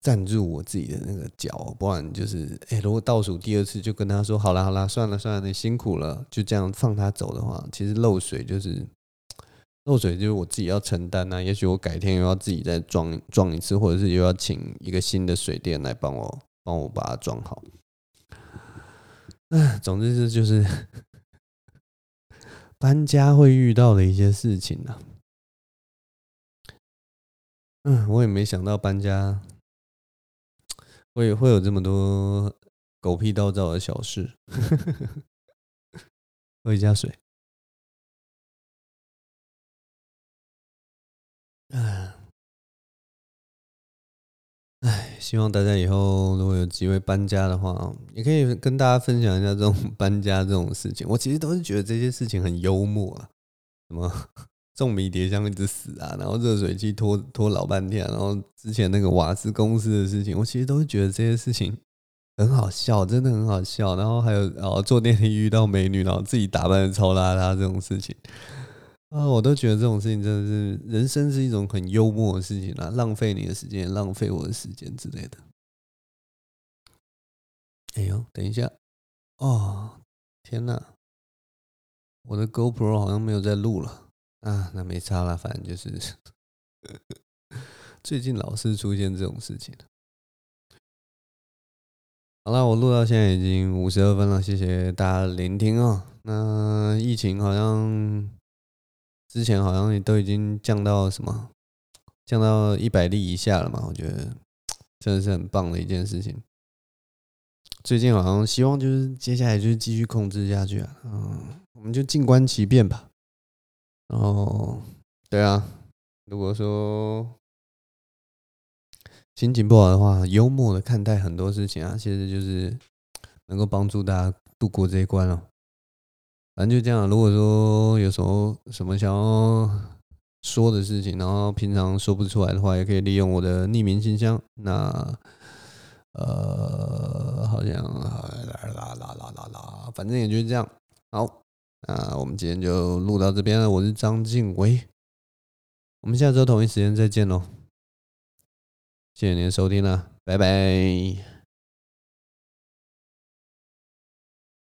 站住我自己的那个脚，不然就是哎、如果倒数第二次就跟他说好了好了，算了算了，你辛苦了，就这样放他走的话，其实漏水就是漏水，就是我自己要承担呐。也许我改天又要自己再装装一次，或者是又要请一个新的水电来帮我帮我把它装好。哎，总之是就是 搬家会遇到的一些事情呢。嗯，我也没想到搬家。会会有这么多狗屁倒灶的小事，喝一下水。唉，希望大家以后如果有机会搬家的话，也可以跟大家分享一下这种搬家这种事情。我其实都是觉得这些事情很幽默啊，什么？种迷迭香一直死啊，然后热水器拖拖老半天，然后之前那个瓦斯公司的事情，我其实都是觉得这些事情很好笑，真的很好笑。然后还有哦，坐电梯遇到美女，然后自己打扮的超邋遢这种事情啊，我都觉得这种事情真的是人生是一种很幽默的事情啊，浪费你的时间，浪费我的时间之类的。哎呦，等一下，哦，天哪，我的 GoPro 好像没有在录了。啊，那没差了，反正就是 最近老是出现这种事情。好了，我录到现在已经五十二分了，谢谢大家的聆听啊。那疫情好像之前好像也都已经降到什么，降到一百例以下了嘛？我觉得真的是很棒的一件事情。最近好像希望就是接下来就是继续控制下去啊，嗯，我们就静观其变吧。然后，对啊，如果说心情不好的话，幽默的看待很多事情啊，其实就是能够帮助大家度过这一关哦。反正就这样，如果说有什么什么想要说的事情，然后平常说不出来的话，也可以利用我的匿名信箱。那呃，好像啦啦啦啦啦啦，反正也就是这样。好。那我们今天就录到这边了。我是张晋唯，我们下周同一时间再见喽！谢谢您的收听了，拜拜。